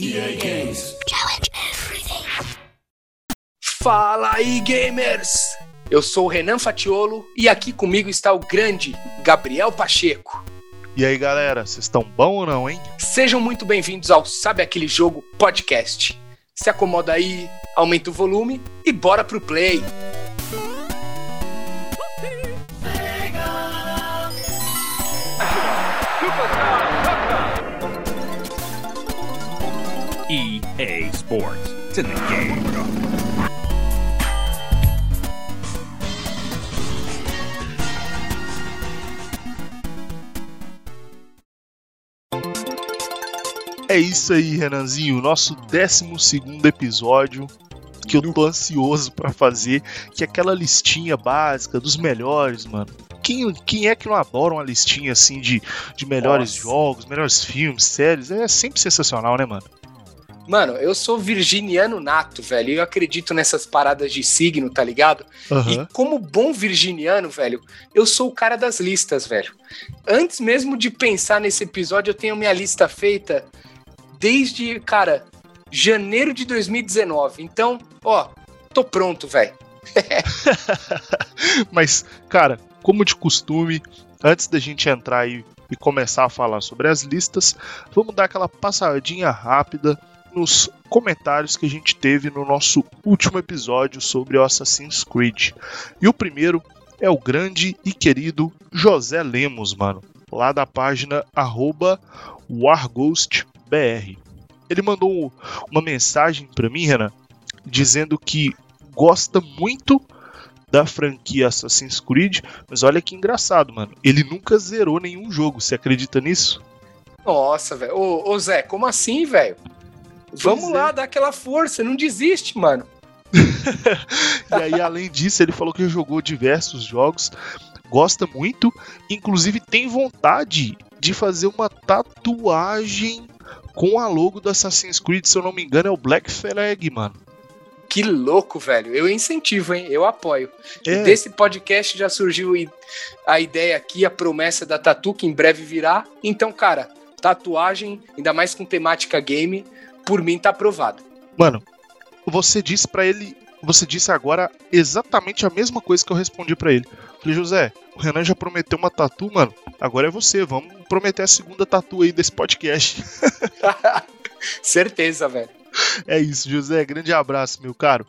EA Games. Challenge everything. Fala aí, gamers! Eu sou o Renan Fatiolo e aqui comigo está o grande Gabriel Pacheco. E aí, galera, vocês estão bom ou não, hein? Sejam muito bem-vindos ao Sabe Aquele Jogo Podcast. Se acomoda aí, aumenta o volume e bora pro play! EA Sports. It's in the game. É isso aí, Renanzinho, nosso 12 episódio que eu tô ansioso pra fazer, que é aquela listinha básica dos melhores, mano. Quem, quem é que não adora uma listinha assim de, de melhores Nossa. jogos, melhores filmes, séries? É sempre sensacional, né, mano? Mano, eu sou virginiano nato, velho. Eu acredito nessas paradas de signo, tá ligado? Aham. E como bom virginiano, velho, eu sou o cara das listas, velho. Antes mesmo de pensar nesse episódio, eu tenho minha lista feita desde, cara, janeiro de 2019. Então, ó, tô pronto, velho. Mas, cara, como de costume, antes da gente entrar aí e começar a falar sobre as listas, vamos dar aquela passadinha rápida nos comentários que a gente teve no nosso último episódio sobre o Assassin's Creed. E o primeiro é o grande e querido José Lemos, mano, lá da página WarGhostBR. Ele mandou uma mensagem pra mim, Renan, dizendo que gosta muito da franquia Assassin's Creed, mas olha que engraçado, mano. Ele nunca zerou nenhum jogo, você acredita nisso? Nossa, velho. Ô, ô, Zé, como assim, velho? Vamos lá, é. dar aquela força, não desiste, mano. E aí, além disso, ele falou que jogou diversos jogos, gosta muito, inclusive tem vontade de fazer uma tatuagem com a logo do Assassin's Creed, se eu não me engano, é o Black Flag, mano. Que louco, velho. Eu incentivo, hein? Eu apoio. É. desse podcast já surgiu a ideia aqui, a promessa da Tatu, que em breve virá. Então, cara, tatuagem, ainda mais com temática game, por mim tá aprovado. Mano, você disse pra ele, você disse agora exatamente a mesma coisa que eu respondi pra ele. Falei, José, o Renan já prometeu uma tatu, mano. Agora é você, vamos prometer a segunda tatu aí desse podcast. Certeza, velho. É isso, José. Grande abraço, meu caro.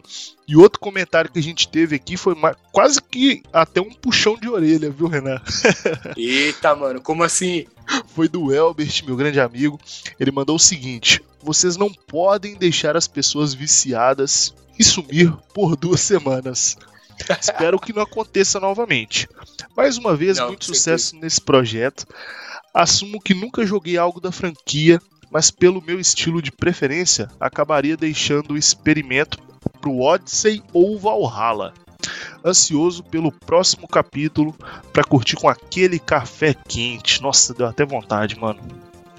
E outro comentário que a gente teve aqui foi quase que até um puxão de orelha, viu, Renan? Eita, mano, como assim? Foi do Elbert, meu grande amigo. Ele mandou o seguinte: Vocês não podem deixar as pessoas viciadas e sumir por duas semanas. Espero que não aconteça novamente. Mais uma vez, Não, muito sucesso nesse projeto. Assumo que nunca joguei algo da franquia, mas pelo meu estilo de preferência, acabaria deixando o experimento pro Odyssey ou Valhalla. Ansioso pelo próximo capítulo pra curtir com aquele café quente. Nossa, deu até vontade, mano.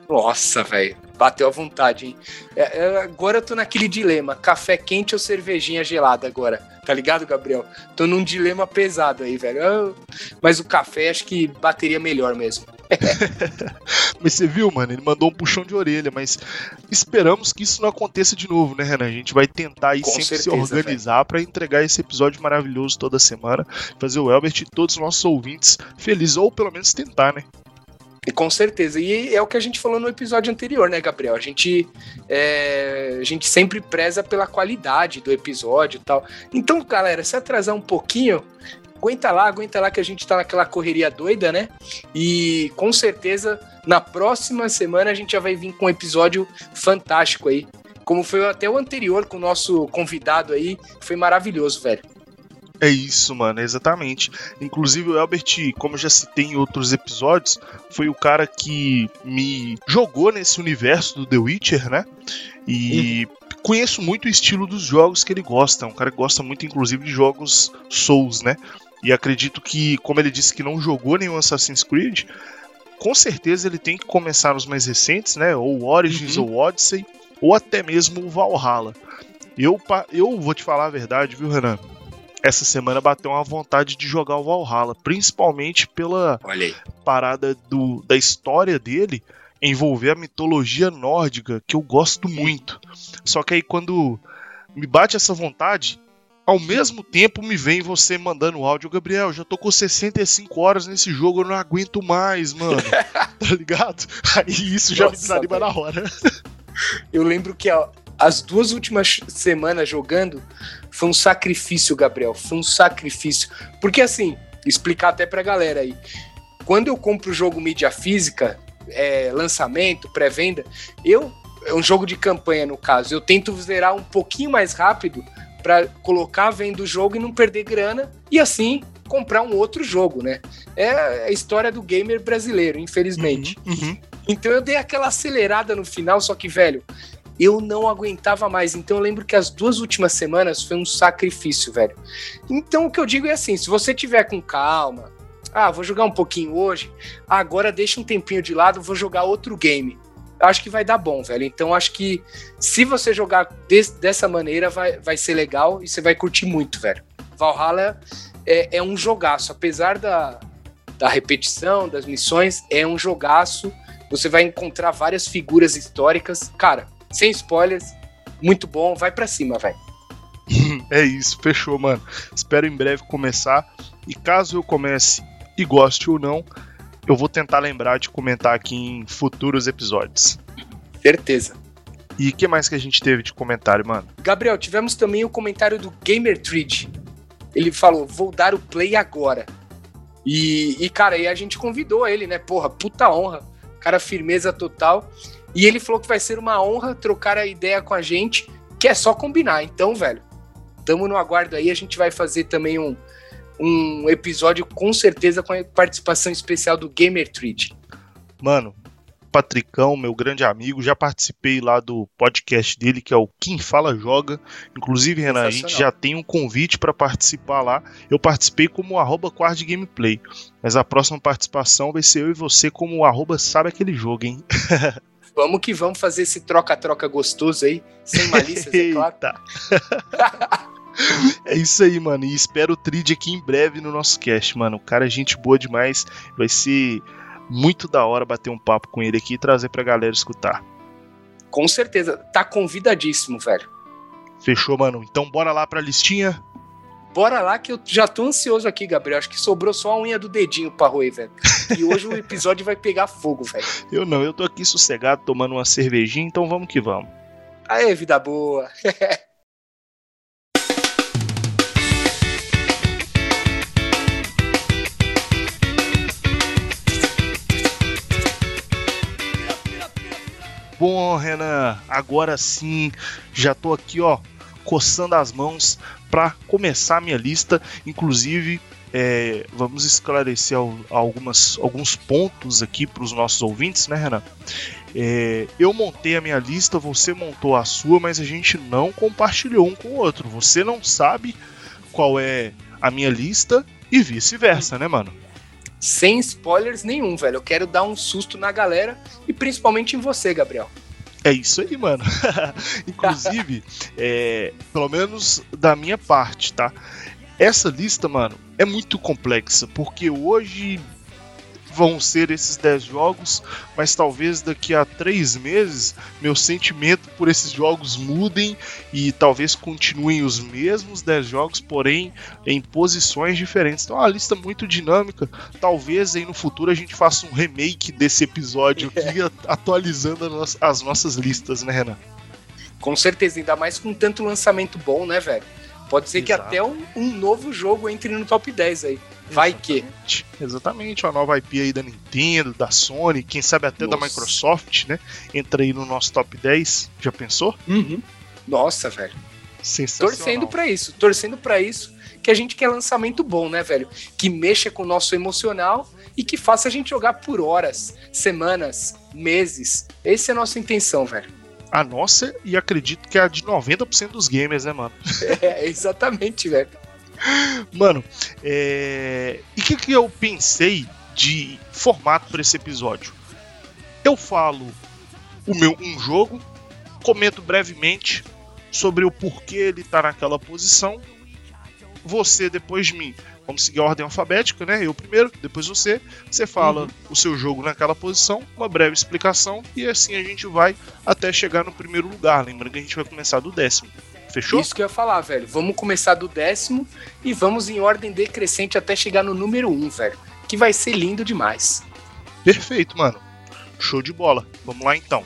Nossa, velho. Bateu à vontade, hein? É, é, agora eu tô naquele dilema: café quente ou cervejinha gelada agora. Tá ligado, Gabriel? Tô num dilema pesado aí, velho. Ah, Mas o café acho que bateria melhor mesmo. Mas você viu, mano? Ele mandou um puxão de orelha, mas esperamos que isso não aconteça de novo, né, Renan? A gente vai tentar aí Com sempre se certeza, organizar pra entregar esse episódio maravilhoso toda semana, fazer o Elbert e todos os nossos ouvintes felizes, ou pelo menos tentar, né? E com certeza. E é o que a gente falou no episódio anterior, né, Gabriel? A gente, é, a gente sempre preza pela qualidade do episódio e tal. Então, galera, se atrasar um pouquinho, aguenta lá, aguenta lá que a gente tá naquela correria doida, né? E com certeza, na próxima semana a gente já vai vir com um episódio fantástico aí. Como foi até o anterior com o nosso convidado aí, foi maravilhoso, velho. É isso, mano, exatamente. Inclusive o Elbert, como já citei em outros episódios, foi o cara que me jogou nesse universo do The Witcher, né? E conheço muito o estilo dos jogos que ele gosta. É um cara que gosta muito, inclusive, de jogos Souls, né? E acredito que, como ele disse que não jogou nenhum Assassin's Creed, com certeza ele tem que começar nos mais recentes, né? Ou Origins ou Odyssey, ou até mesmo o Valhalla. Eu, eu vou te falar a verdade, viu, Renan? Essa semana bateu uma vontade de jogar o Valhalla, principalmente pela parada do, da história dele, envolver a mitologia nórdica, que eu gosto muito. Só que aí quando me bate essa vontade, ao mesmo tempo me vem você mandando áudio, Gabriel, já tô com 65 horas nesse jogo, eu não aguento mais, mano. tá ligado? Aí isso já Nossa, me desanima na hora. Eu lembro que ó, as duas últimas semanas jogando foi um sacrifício, Gabriel. Foi um sacrifício. Porque assim, explicar até pra galera aí. Quando eu compro o jogo mídia física, é, lançamento, pré-venda, eu. É um jogo de campanha, no caso. Eu tento zerar um pouquinho mais rápido para colocar vendo o jogo e não perder grana e assim comprar um outro jogo, né? É a história do gamer brasileiro, infelizmente. Uhum, uhum. Então eu dei aquela acelerada no final, só que, velho, eu não aguentava mais. Então eu lembro que as duas últimas semanas foi um sacrifício, velho. Então o que eu digo é assim: se você tiver com calma, ah, vou jogar um pouquinho hoje, agora deixa um tempinho de lado, vou jogar outro game acho que vai dar bom, velho. Então acho que se você jogar dessa maneira, vai, vai ser legal e você vai curtir muito, velho. Valhalla é, é um jogaço, apesar da, da repetição, das missões, é um jogaço. Você vai encontrar várias figuras históricas. Cara, sem spoilers, muito bom. Vai para cima, velho. é isso, fechou, mano. Espero em breve começar. E caso eu comece e goste ou não, eu vou tentar lembrar de comentar aqui em futuros episódios. Certeza. E o que mais que a gente teve de comentário, mano? Gabriel, tivemos também o comentário do Gamer Treat. Ele falou: vou dar o play agora. E, e, cara, aí a gente convidou ele, né? Porra, puta honra. Cara, firmeza total. E ele falou que vai ser uma honra trocar a ideia com a gente, que é só combinar. Então, velho, tamo no aguardo aí. A gente vai fazer também um, um episódio com certeza com a participação especial do Gamer Treat. Mano, Patricão, meu grande amigo, já participei lá do podcast dele, que é o Quem Fala Joga. Inclusive, Renan, a gente já tem um convite para participar lá. Eu participei como arroba Quard Gameplay, mas a próxima participação vai ser eu e você como arroba Sabe Aquele Jogo, hein? vamos que vamos fazer esse troca-troca gostoso aí, sem malícias, é claro. É isso aí, mano. E espero o Trid aqui em breve no nosso cast, mano. O cara é gente boa demais. Vai ser muito da hora bater um papo com ele aqui e trazer pra galera escutar. Com certeza. Tá convidadíssimo, velho. Fechou, mano. Então bora lá pra listinha? Bora lá que eu já tô ansioso aqui, Gabriel. Acho que sobrou só a unha do dedinho pra roer, velho. E hoje o episódio vai pegar fogo, velho. Eu não, eu tô aqui sossegado tomando uma cervejinha, então vamos que vamos. Aê, vida boa. Bom, Renan, agora sim, já tô aqui, ó, coçando as mãos para começar a minha lista. Inclusive, é, vamos esclarecer algumas, alguns pontos aqui para os nossos ouvintes, né, Renan? É, eu montei a minha lista, você montou a sua, mas a gente não compartilhou um com o outro. Você não sabe qual é a minha lista e vice-versa, né, mano? sem spoilers nenhum, velho. Eu quero dar um susto na galera e principalmente em você, Gabriel. É isso aí, mano. Inclusive, é, pelo menos da minha parte, tá? Essa lista, mano, é muito complexa, porque hoje vão ser esses 10 jogos, mas talvez daqui a 3 meses meu sentimento por esses jogos mudem e talvez continuem os mesmos 10 jogos, porém em posições diferentes. Então é uma lista muito dinâmica. Talvez aí no futuro a gente faça um remake desse episódio aqui, atualizando as nossas listas, né, Renan? Com certeza, ainda mais com tanto lançamento bom, né, velho? Pode ser Exato. que até um, um, novo jogo entre no top 10 aí. Vai Exatamente. que. Exatamente, uma nova IP aí da Nintendo, da Sony, quem sabe até Nossa. da Microsoft, né? Entra aí no nosso top 10. Já pensou? Uhum. Nossa, velho. Torcendo para isso, torcendo para isso, que a gente quer lançamento bom, né, velho? Que mexa com o nosso emocional e que faça a gente jogar por horas, semanas, meses. Essa é a nossa intenção, velho a nossa e acredito que a de 90% dos gamers, né, mano? É, exatamente, velho. Mano, é... e o que, que eu pensei de formato para esse episódio? Eu falo o meu um jogo, comento brevemente sobre o porquê ele tá naquela posição. Você, depois de mim, Vamos seguir a ordem alfabética, né? Eu primeiro, depois você. Você fala uhum. o seu jogo naquela posição, uma breve explicação, e assim a gente vai até chegar no primeiro lugar. Lembrando que a gente vai começar do décimo. Fechou? Isso que eu ia falar, velho. Vamos começar do décimo e vamos em ordem decrescente até chegar no número um, velho. Que vai ser lindo demais. Perfeito, mano. Show de bola. Vamos lá então.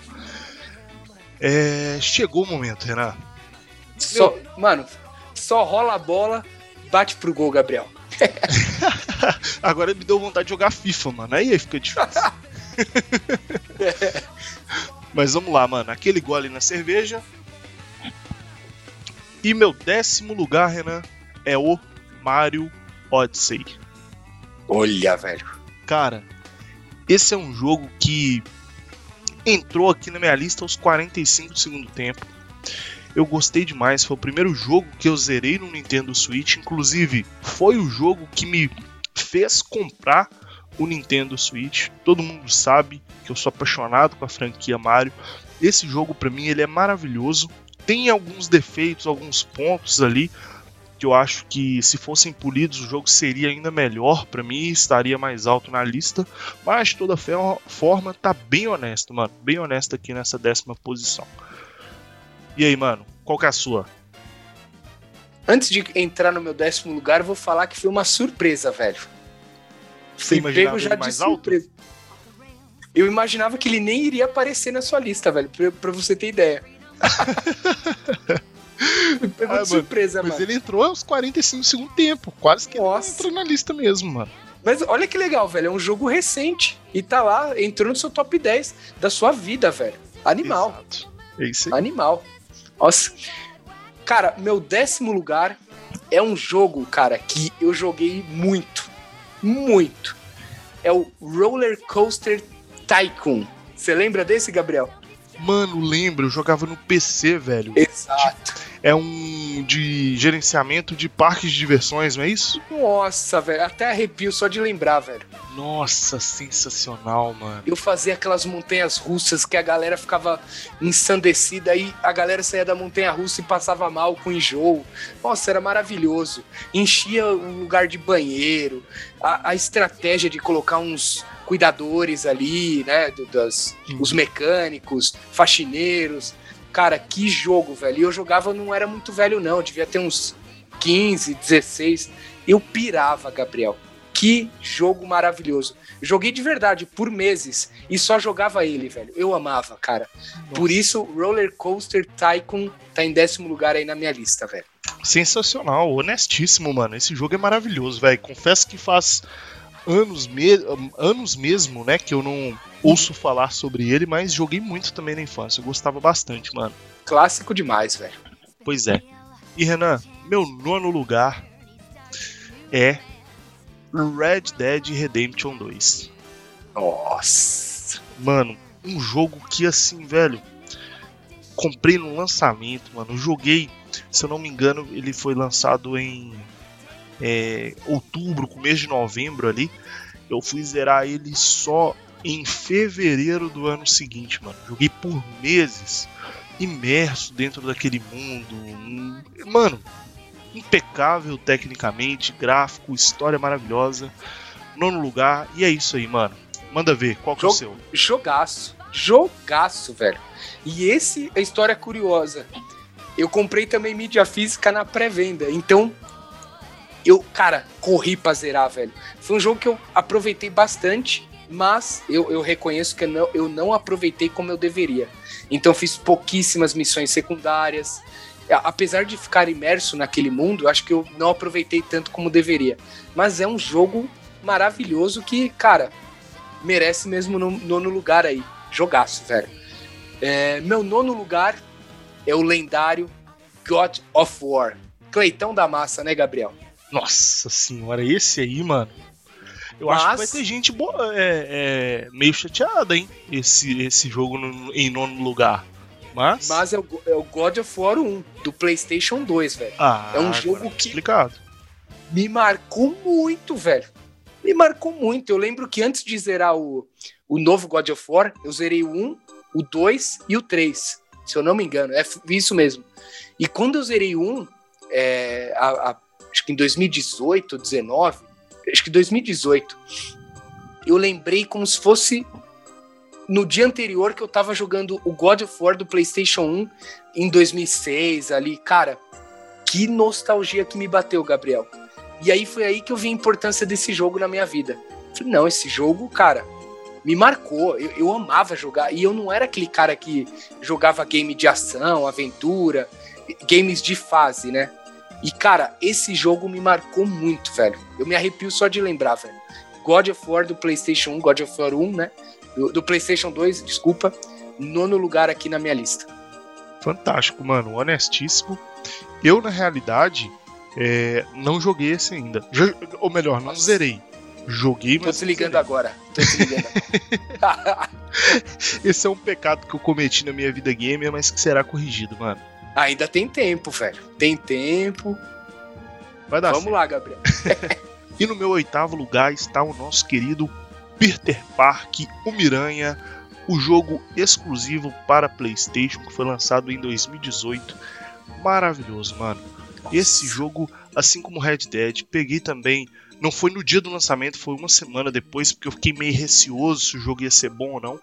É... Chegou o momento, Renan. Só. Mano, só rola a bola, bate pro gol, Gabriel. Agora me deu vontade de jogar FIFA, mano. Aí fica difícil. Mas vamos lá, mano. Aquele gole na cerveja. E meu décimo lugar, Renan, é o Mario Odyssey. Olha, velho. Cara, esse é um jogo que entrou aqui na minha lista aos 45 do segundo tempo. Eu gostei demais, foi o primeiro jogo que eu zerei no Nintendo Switch, inclusive foi o jogo que me fez comprar o Nintendo Switch. Todo mundo sabe que eu sou apaixonado com a franquia Mario. Esse jogo para mim ele é maravilhoso. Tem alguns defeitos, alguns pontos ali que eu acho que se fossem polidos o jogo seria ainda melhor para mim, estaria mais alto na lista, mas de toda forma tá bem honesto, mano, bem honesto aqui nessa décima posição. E aí, mano, qual que é a sua? Antes de entrar no meu décimo lugar, eu vou falar que foi uma surpresa, velho. Você imaginava já mais surpresa. alto? Eu imaginava que ele nem iria aparecer na sua lista, velho, pra, pra você ter ideia. Pegou ah, de surpresa, mano. Mas ele entrou aos 45 segundo tempo. Quase que Nossa. entrou na lista mesmo, mano. Mas olha que legal, velho. É um jogo recente. E tá lá, entrou no seu top 10 da sua vida, velho. Animal. Exato. É isso aí. Animal. Nossa. Cara, meu décimo lugar é um jogo, cara, que eu joguei muito. Muito. É o Roller Coaster Tycoon. Você lembra desse, Gabriel? Mano, lembro, eu jogava no PC, velho. Exato. É um de gerenciamento de parques de diversões, não é isso? Nossa, velho, até arrepio só de lembrar, velho. Nossa, sensacional, mano. Eu fazia aquelas montanhas russas que a galera ficava ensandecida, aí a galera saía da montanha russa e passava mal com enjoo. Nossa, era maravilhoso. Enchia o lugar de banheiro, a, a estratégia de colocar uns cuidadores ali, né? Das, os mecânicos, faxineiros. Cara, que jogo, velho. E eu jogava, não era muito velho, não. Eu devia ter uns 15, 16. Eu pirava, Gabriel. Que jogo maravilhoso. Joguei de verdade por meses e só jogava ele, velho. Eu amava, cara. Nossa. Por isso, Roller Coaster Tycoon tá em décimo lugar aí na minha lista, velho. Sensacional, honestíssimo, mano. Esse jogo é maravilhoso, velho. Confesso que faz anos, me anos mesmo, né, que eu não ouço falar sobre ele, mas joguei muito também na infância. Eu gostava bastante, mano. Clássico demais, velho. Pois é. E Renan, meu nono lugar é Red Dead Redemption 2. Nossa. Mano, um jogo que assim, velho, comprei no lançamento, mano. Joguei, se eu não me engano, ele foi lançado em é, outubro, começo de novembro ali. Eu fui zerar ele só em fevereiro do ano seguinte, mano. Joguei por meses, imerso dentro daquele mundo. Mano, impecável tecnicamente, gráfico, história maravilhosa. Nono lugar, e é isso aí, mano. Manda ver, qual que é o seu? Jogaço. Jogaço, velho. E esse é a história curiosa. Eu comprei também mídia física na pré-venda. Então, eu, cara, corri pra zerar, velho. Foi um jogo que eu aproveitei bastante, mas eu, eu reconheço que eu não, eu não aproveitei como eu deveria. Então fiz pouquíssimas missões secundárias. Apesar de ficar imerso naquele mundo, acho que eu não aproveitei tanto como deveria. Mas é um jogo maravilhoso que, cara, merece mesmo no nono lugar aí. Jogaço, velho. É, meu nono lugar é o lendário God of War. Cleitão da massa, né, Gabriel? Nossa senhora, esse aí, mano. Eu Mas... acho que vai ter gente boa, é, é, meio chateada, hein? Esse, esse jogo no, em nono lugar. Mas. Mas é o, é o, God of War 1, do PlayStation 2, velho. Ah, é um jogo que. Explicado. Me marcou muito, velho. Me marcou muito. Eu lembro que antes de zerar o, o novo God of War, eu zerei o 1, o 2 e o 3. Se eu não me engano. É isso mesmo. E quando eu zerei o 1, é, a, a acho que em 2018, 19, acho que 2018, eu lembrei como se fosse no dia anterior que eu tava jogando o God of War do PlayStation 1 em 2006 ali, cara, que nostalgia que me bateu, Gabriel. E aí foi aí que eu vi a importância desse jogo na minha vida. Falei, não, esse jogo, cara, me marcou. Eu, eu, amava jogar. E eu não era aquele cara que jogava game de ação, aventura, games de fase, né? E, cara, esse jogo me marcou muito, velho. Eu me arrepio só de lembrar, velho. God of War do PlayStation 1, God of War 1, né? Do, do PlayStation 2, desculpa. Nono lugar aqui na minha lista. Fantástico, mano. Honestíssimo. Eu, na realidade, é, não joguei esse ainda. ou melhor, não zerei. Joguei, mas. Tô se ligando agora. Tô se ligando. esse é um pecado que eu cometi na minha vida gamer, mas que será corrigido, mano. Ainda tem tempo, velho. Tem tempo. Vai dar Vamos certo. lá, Gabriel. e no meu oitavo lugar está o nosso querido Peter Park, o Miranha, o jogo exclusivo para PlayStation que foi lançado em 2018. Maravilhoso, mano. Esse jogo, assim como Red Dead, peguei também. Não foi no dia do lançamento, foi uma semana depois, porque eu fiquei meio receoso se o jogo ia ser bom ou não.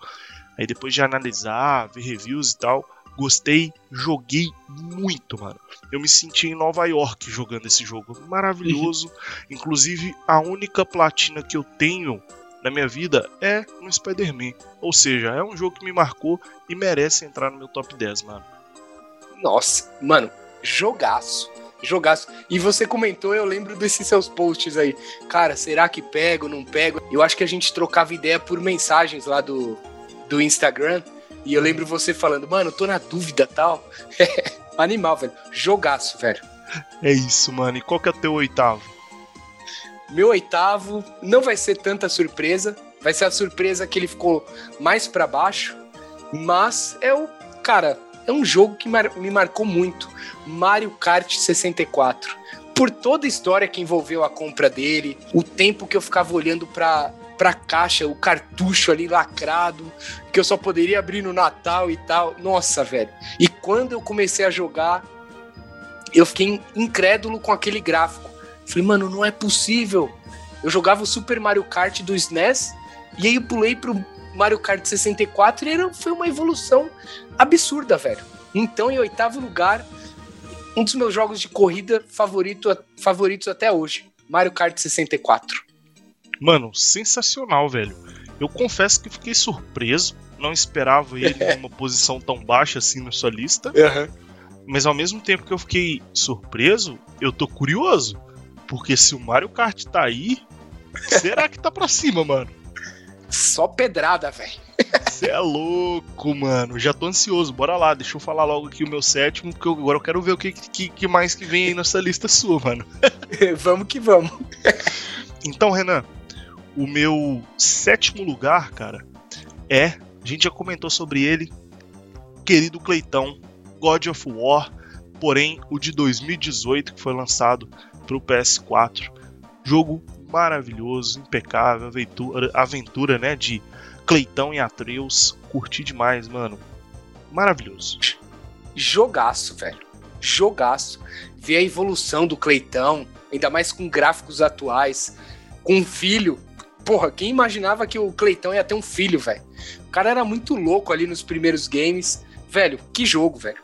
Aí depois de analisar, ver reviews e tal, Gostei, joguei muito, mano. Eu me senti em Nova York jogando esse jogo. Maravilhoso. Inclusive, a única platina que eu tenho na minha vida é no Spider-Man. Ou seja, é um jogo que me marcou e merece entrar no meu top 10, mano. Nossa, mano, jogaço. Jogaço. E você comentou, eu lembro desses seus posts aí. Cara, será que pego, não pego? Eu acho que a gente trocava ideia por mensagens lá do, do Instagram. E eu lembro você falando, mano, tô na dúvida tal. Animal, velho. Jogaço, velho. É isso, mano. E qual que é o teu oitavo? Meu oitavo não vai ser tanta surpresa. Vai ser a surpresa que ele ficou mais para baixo. Mas é o. Cara, é um jogo que me marcou muito. Mario Kart 64. Por toda a história que envolveu a compra dele, o tempo que eu ficava olhando pra, pra caixa, o cartucho ali lacrado, que eu só poderia abrir no Natal e tal. Nossa, velho. E quando eu comecei a jogar, eu fiquei incrédulo com aquele gráfico. Falei, mano, não é possível. Eu jogava o Super Mario Kart do SNES e aí eu pulei pro Mario Kart 64 e era, foi uma evolução absurda, velho. Então, em oitavo lugar, um dos meus jogos de corrida favorito, favoritos até hoje, Mario Kart 64. Mano, sensacional, velho. Eu confesso que fiquei surpreso. Não esperava ele em uma posição tão baixa assim na sua lista. Uhum. Mas ao mesmo tempo que eu fiquei surpreso, eu tô curioso. Porque se o Mario Kart tá aí, será que tá pra cima, mano? Só pedrada, velho. Você é louco, mano. Já tô ansioso. Bora lá, deixa eu falar logo aqui o meu sétimo, porque agora eu quero ver o que, que, que mais que vem aí nessa lista sua, mano. vamos que vamos. então, Renan, o meu sétimo lugar, cara, é. A gente já comentou sobre ele, querido Cleitão, God of War, porém o de 2018 que foi lançado para o PS4. Jogo maravilhoso, impecável, aventura, aventura né, de Cleitão e Atreus. Curti demais, mano. Maravilhoso. Jogaço, velho. Jogaço. Ver a evolução do Cleitão, ainda mais com gráficos atuais, com um filho porra, quem imaginava que o Cleitão ia ter um filho, velho? O cara era muito louco ali nos primeiros games. Velho, que jogo, velho.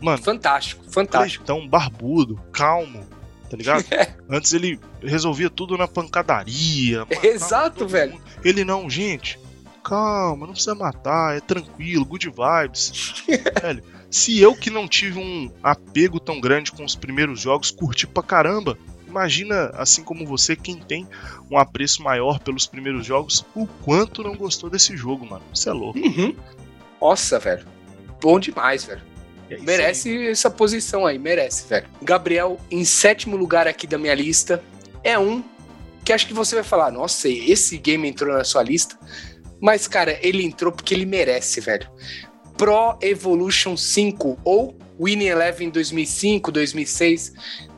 Mano, fantástico, fantástico. Cleitão barbudo, calmo, tá ligado? É. Antes ele resolvia tudo na pancadaria. Exato, velho. Mundo. Ele não, gente, calma, não precisa matar, é tranquilo, good vibes. velho, se eu que não tive um apego tão grande com os primeiros jogos, curti pra caramba, Imagina, assim como você, quem tem um apreço maior pelos primeiros jogos, o quanto não gostou desse jogo, mano. Isso é louco. Uhum. Nossa, velho. Bom demais, velho. É merece aí. essa posição aí, merece, velho. Gabriel, em sétimo lugar aqui da minha lista, é um que acho que você vai falar, nossa, esse game entrou na sua lista. Mas, cara, ele entrou porque ele merece, velho. Pro Evolution 5 ou Winning Eleven 2005, 2006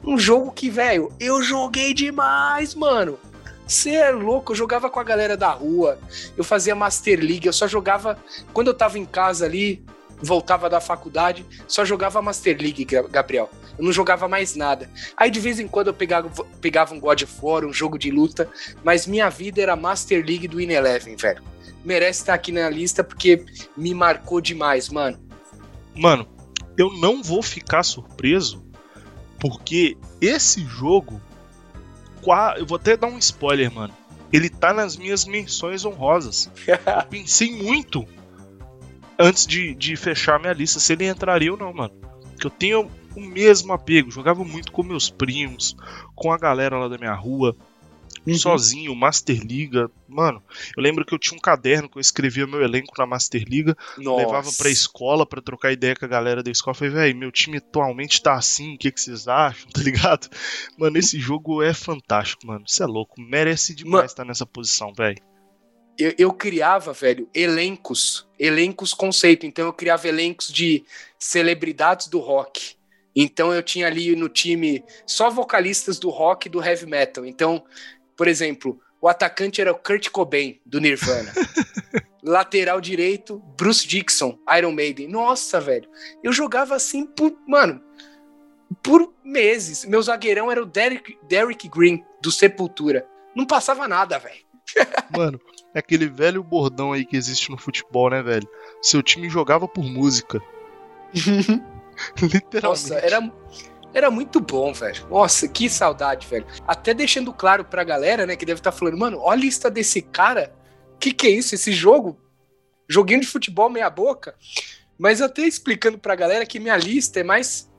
um jogo que, velho, eu joguei demais, mano. Você é louco, eu jogava com a galera da rua, eu fazia Master League, eu só jogava. Quando eu tava em casa ali, voltava da faculdade, só jogava Master League, Gabriel. Eu não jogava mais nada. Aí de vez em quando eu pegava, pegava um God of War, um jogo de luta, mas minha vida era Master League do In Eleven, velho. Merece estar aqui na lista porque me marcou demais, mano. Mano, eu não vou ficar surpreso porque esse jogo. Eu vou até dar um spoiler, mano. Ele tá nas minhas menções honrosas. eu pensei muito antes de, de fechar minha lista se ele entraria ou não, mano. Que eu tenho o mesmo apego. Jogava muito com meus primos, com a galera lá da minha rua, uhum. sozinho, Master Liga. Mano, eu lembro que eu tinha um caderno que eu escrevia meu elenco na Master Liga, Nossa. levava pra escola pra trocar ideia com a galera da escola. Falei, velho, meu time atualmente tá assim, o que, que vocês acham? Tá ligado? Mano, esse jogo é fantástico, mano. Isso é louco. Merece demais estar tá nessa posição, velho eu, eu, criava, velho, elencos, elencos conceito. Então eu criava elencos de celebridades do rock. Então eu tinha ali no time só vocalistas do rock e do heavy metal. Então, por exemplo, o atacante era o Kurt Cobain, do Nirvana. Lateral direito, Bruce Dixon, Iron Maiden. Nossa, velho. Eu jogava assim por, mano, por meses. Meu zagueirão era o Derek, Derek Green, do Sepultura. Não passava nada, velho. Mano, é aquele velho bordão aí que existe no futebol, né, velho? Seu time jogava por música. Literalmente. Nossa, era, era muito bom, velho. Nossa, que saudade, velho. Até deixando claro pra galera, né, que deve estar tá falando, mano, olha a lista desse cara. Que que é isso? Esse jogo? Joguinho de futebol meia boca? Mas até explicando pra galera que minha lista é mais.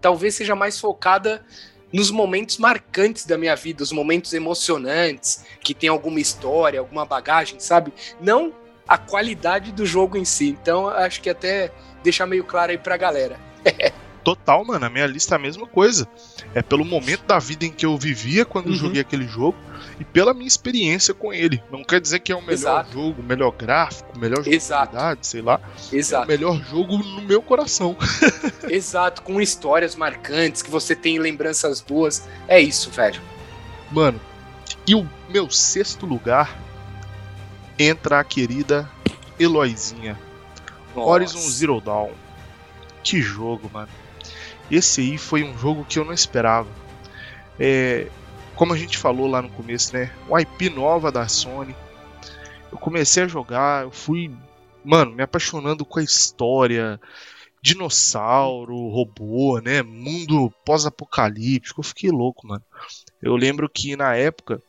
Talvez seja mais focada nos momentos marcantes da minha vida, os momentos emocionantes, que tem alguma história, alguma bagagem, sabe? Não a qualidade do jogo em si. Então, acho que até deixar meio claro aí pra galera. Total, mano. A minha lista é a mesma coisa. É pelo momento da vida em que eu vivia quando uhum. joguei aquele jogo e pela minha experiência com ele. Não quer dizer que é o melhor Exato. jogo, melhor gráfico, melhor jogabilidade, sei lá. Exato. É o melhor jogo no meu coração. Exato, com histórias marcantes, que você tem lembranças boas. É isso, velho. Mano, e o meu sexto lugar entra a querida Eloizinha. Nossa. Horizon Zero Dawn. Que jogo, mano. Esse aí foi um jogo que eu não esperava. É, como a gente falou lá no começo, né? Uma IP nova da Sony. Eu comecei a jogar, eu fui, mano, me apaixonando com a história, dinossauro, robô, né? Mundo pós-apocalíptico. Eu fiquei louco, mano. Eu lembro que na época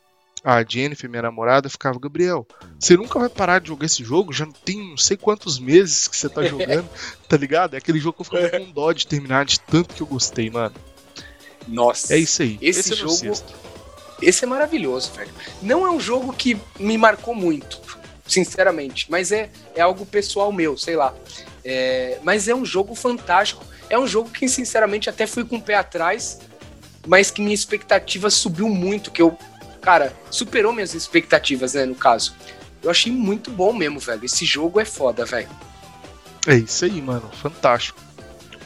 a Jennifer, minha namorada, ficava, Gabriel, você nunca vai parar de jogar esse jogo? Já tem não sei quantos meses que você tá jogando, tá ligado? É aquele jogo que eu ficava com dó de terminar de tanto que eu gostei, mano. Nossa. É isso aí. Esse, esse é jogo. Esse é maravilhoso, velho. Não é um jogo que me marcou muito, sinceramente, mas é, é algo pessoal meu, sei lá. É, mas é um jogo fantástico. É um jogo que, sinceramente, até fui com o pé atrás, mas que minha expectativa subiu muito, que eu, cara, superou minhas expectativas, né, no caso. Eu achei muito bom mesmo, velho. Esse jogo é foda, velho. É isso aí, mano. Fantástico.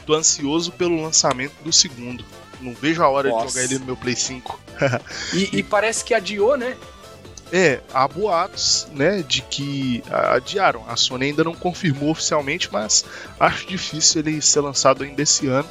Tô ansioso pelo lançamento do segundo. Não vejo a hora Nossa. de jogar ele no meu Play 5. e, e parece que adiou, né? É, há boatos, né, de que adiaram. A Sony ainda não confirmou oficialmente, mas acho difícil ele ser lançado ainda esse ano.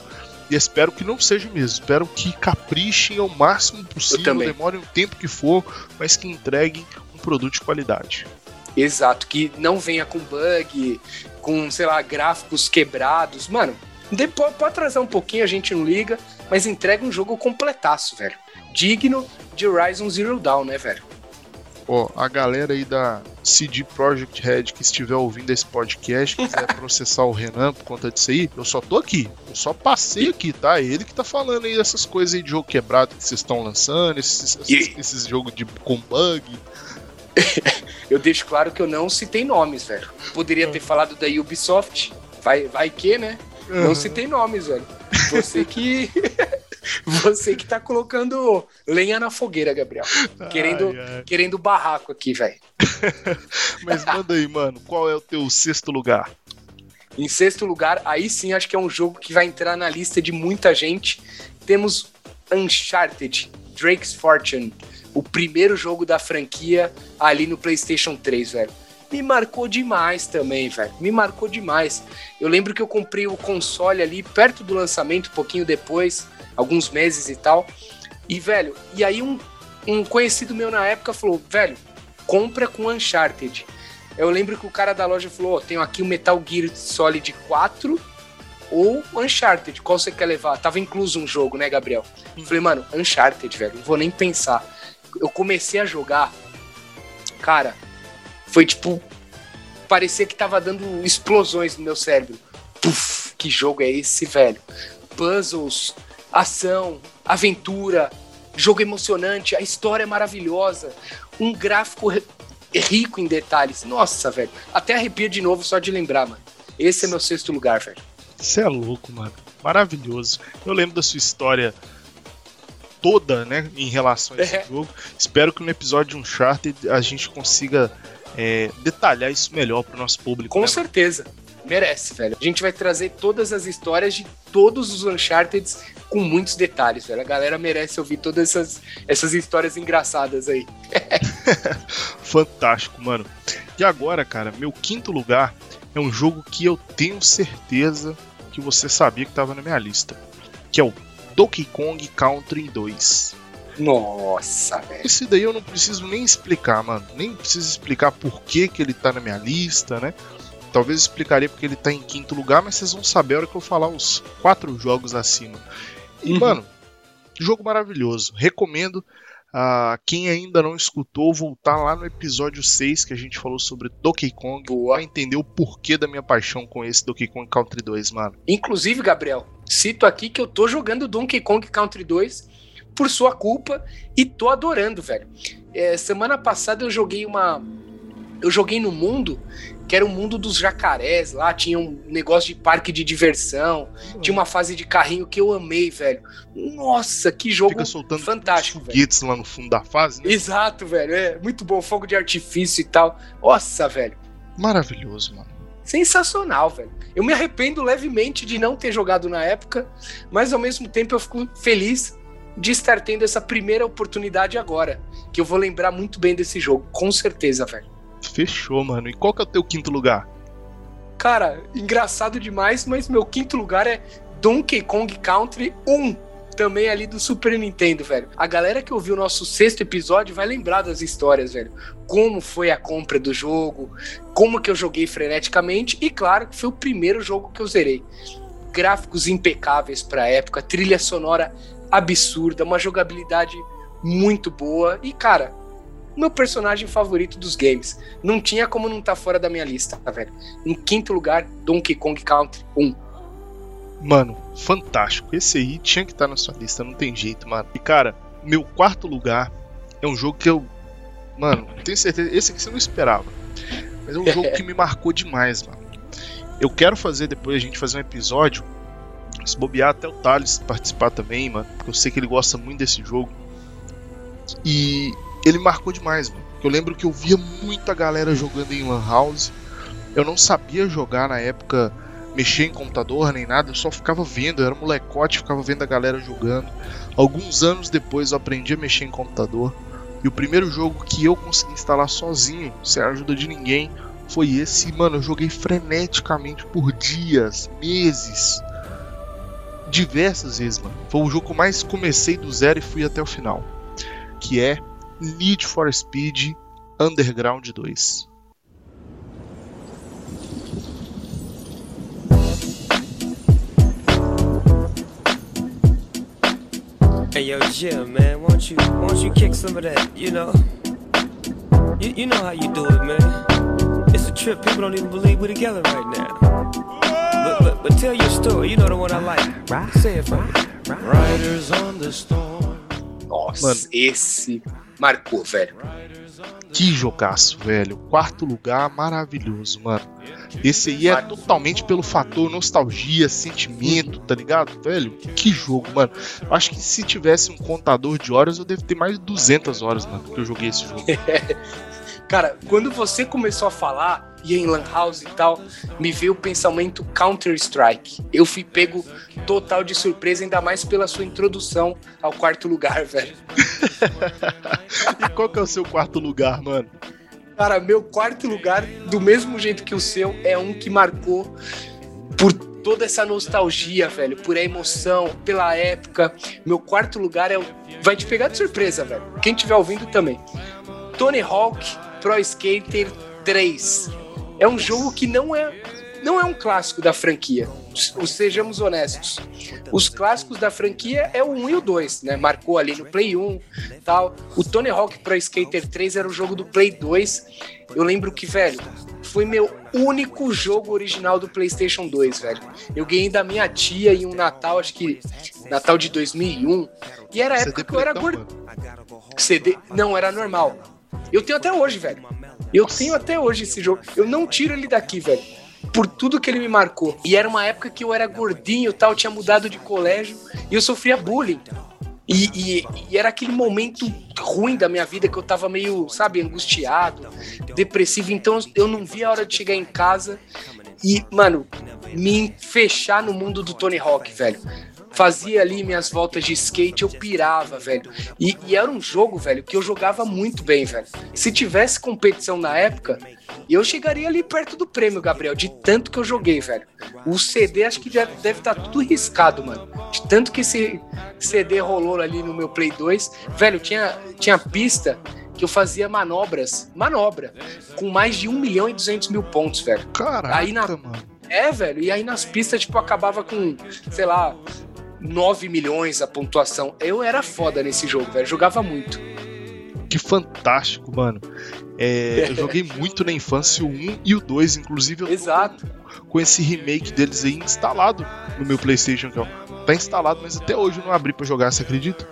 E espero que não seja mesmo. Espero que caprichem ao máximo possível, demore o tempo que for, mas que entreguem um produto de qualidade. Exato, que não venha com bug, com, sei lá, gráficos quebrados. Mano, depois pode atrasar um pouquinho, a gente não liga, mas entrega um jogo completaço, velho. Digno de Horizon Zero Dawn, né, velho? Ó, a galera aí da CD Projekt Red que estiver ouvindo esse podcast, quiser processar o Renan por conta disso aí, eu só tô aqui. Eu só passei aqui, tá? Ele que tá falando aí dessas coisas aí de jogo quebrado que vocês estão lançando, esses, esses, esses jogos de com bug. eu deixo claro que eu não citei nomes, velho. Poderia ter falado da Ubisoft. Vai, vai que, né? Não citei nomes, velho. Você que. Você que tá colocando lenha na fogueira, Gabriel. Querendo, ai, ai. querendo barraco aqui, velho. Mas manda aí, mano. Qual é o teu sexto lugar? Em sexto lugar, aí sim acho que é um jogo que vai entrar na lista de muita gente. Temos Uncharted Drake's Fortune, o primeiro jogo da franquia ali no PlayStation 3, velho. me marcou demais também, velho. Me marcou demais. Eu lembro que eu comprei o console ali perto do lançamento, um pouquinho depois, alguns meses e tal. E, velho, e aí um, um conhecido meu na época falou, velho, compra com Uncharted. Eu lembro que o cara da loja falou, oh, tenho aqui o Metal Gear Solid 4 ou Uncharted, qual você quer levar? Tava incluso um jogo, né, Gabriel? Eu falei, mano, Uncharted, velho, não vou nem pensar. Eu comecei a jogar, cara, foi tipo, parecia que tava dando explosões no meu cérebro. Puf, que jogo é esse, velho? Puzzles, ação, aventura, jogo emocionante, a história é maravilhosa, um gráfico rico em detalhes. Nossa, velho, até arrepia de novo só de lembrar, mano. Esse é meu sexto lugar, velho. Você é louco, mano. Maravilhoso. Eu lembro da sua história toda, né, em relação a esse é. jogo. Espero que no episódio de Uncharted a gente consiga é, detalhar isso melhor pro nosso público. Com né, certeza. Mano? Merece, velho. A gente vai trazer todas as histórias de todos os Uncharted com muitos detalhes, velho. A galera merece ouvir todas essas, essas histórias engraçadas aí. Fantástico, mano. E agora, cara, meu quinto lugar é um jogo que eu tenho certeza que você sabia que estava na minha lista, que é o Donkey Kong Country 2. Nossa, velho. Esse daí eu não preciso nem explicar, mano. Nem preciso explicar por que, que ele tá na minha lista, né? Talvez eu explicaria porque ele tá em quinto lugar, mas vocês vão saber a hora que eu falar os quatro jogos acima. E, uhum. mano, jogo maravilhoso. Recomendo Uh, quem ainda não escutou, voltar lá no episódio 6 que a gente falou sobre Donkey Kong Boa. pra entender o porquê da minha paixão com esse Donkey Kong Country 2, mano. Inclusive, Gabriel, cito aqui que eu tô jogando Donkey Kong Country 2 por sua culpa e tô adorando, velho. É, semana passada eu joguei uma. Eu joguei no mundo que era o mundo dos jacarés lá, tinha um negócio de parque de diversão, uhum. tinha uma fase de carrinho que eu amei, velho. Nossa, que jogo Fica soltando fantástico, foguetes lá no fundo da fase, né? Exato, velho, é muito bom, fogo de artifício e tal. Nossa, velho. Maravilhoso, mano. Sensacional, velho. Eu me arrependo levemente de não ter jogado na época, mas ao mesmo tempo eu fico feliz de estar tendo essa primeira oportunidade agora, que eu vou lembrar muito bem desse jogo, com certeza, velho. Fechou, mano. E qual que é o teu quinto lugar? Cara, engraçado demais, mas meu quinto lugar é Donkey Kong Country 1. Também ali do Super Nintendo, velho. A galera que ouviu o nosso sexto episódio vai lembrar das histórias, velho. Como foi a compra do jogo, como que eu joguei freneticamente e, claro, que foi o primeiro jogo que eu zerei. Gráficos impecáveis pra época, trilha sonora absurda, uma jogabilidade muito boa e, cara, meu personagem favorito dos games. Não tinha como não estar tá fora da minha lista, tá, velho. Em quinto lugar, Donkey Kong Country 1. Mano, fantástico. Esse aí tinha que estar tá na sua lista, não tem jeito, mano. E cara, meu quarto lugar é um jogo que eu. Mano, tenho certeza. Esse aqui você não esperava. Mas é um jogo que me marcou demais, mano. Eu quero fazer depois a gente fazer um episódio. Se bobear até o Thales participar também, mano. Porque eu sei que ele gosta muito desse jogo. E ele marcou demais, mano. Eu lembro que eu via muita galera jogando em Lan House. Eu não sabia jogar na época, mexer em computador nem nada, eu só ficava vendo, eu era molecote, ficava vendo a galera jogando. Alguns anos depois eu aprendi a mexer em computador. E o primeiro jogo que eu consegui instalar sozinho, sem a ajuda de ninguém, foi esse. Mano, eu joguei freneticamente por dias, meses. Diversas vezes, mano. Foi o jogo que eu mais comecei do zero e fui até o final. Que é Need for Speed Underground 2. Hey yo, Jim, man, won't you won't you kick some of that? You know, you, you know how you do it, man. It's a trip. People don't even believe we're together right now. But, but, but tell your story. You know the one I like. Say it for me. Riders on the storm. Nossa, Mano. esse marcou, velho. Que jogaço, velho. Quarto lugar, maravilhoso, mano. Esse aí é totalmente pelo fator nostalgia, sentimento, tá ligado, velho? Que jogo, mano. Acho que se tivesse um contador de horas, eu devo ter mais de 200 horas, mano, que eu joguei esse jogo. Cara, quando você começou a falar, ia em Lan House e tal, me veio o pensamento Counter-Strike. Eu fui pego total de surpresa, ainda mais pela sua introdução ao quarto lugar, velho. e qual que é o seu quarto lugar, mano? Cara, meu quarto lugar, do mesmo jeito que o seu, é um que marcou por toda essa nostalgia, velho, por a emoção, pela época. Meu quarto lugar é o. Vai te pegar de surpresa, velho. Quem estiver ouvindo também. Tony Hawk Pro Skater 3. É um jogo que não é não é um clássico da franquia. Sejamos honestos. Os clássicos da franquia é o 1 e o 2, né? Marcou ali no Play 1 tal. O Tony Hawk Pro Skater 3 era o jogo do Play 2. Eu lembro que, velho, foi meu único jogo original do PlayStation 2, velho. Eu ganhei da minha tia em um Natal, acho que Natal de 2001. E era a época que eu era gordo. CD. Não, era normal. Eu tenho até hoje, velho. Eu tenho até hoje esse jogo. Eu não tiro ele daqui, velho por tudo que ele me marcou. E era uma época que eu era gordinho e tal, tinha mudado de colégio e eu sofria bullying. E, e, e, era aquele momento ruim da minha vida que eu tava meio, sabe, angustiado, depressivo. Então eu não via a hora de chegar em casa e, mano, me fechar no mundo do Tony Hawk, velho. Fazia ali minhas voltas de skate, eu pirava, velho. E, e era um jogo, velho, que eu jogava muito bem, velho. Se tivesse competição na época, eu chegaria ali perto do prêmio, Gabriel, de tanto que eu joguei, velho. O CD acho que já deve estar tá tudo riscado, mano. De tanto que esse CD rolou ali no meu Play 2. Velho, tinha, tinha pista que eu fazia manobras, manobra, com mais de 1 milhão e 200 mil pontos, velho. Caraca, aí na... mano. É, velho, e aí nas pistas, tipo, acabava com, sei lá, 9 milhões a pontuação. Eu era foda nesse jogo, velho, jogava muito. Que fantástico, mano. É, eu joguei muito na infância o 1 e o 2, inclusive Exato. com esse remake deles aí instalado no meu PlayStation. Que tá instalado, mas até hoje eu não abri para jogar, você acredita?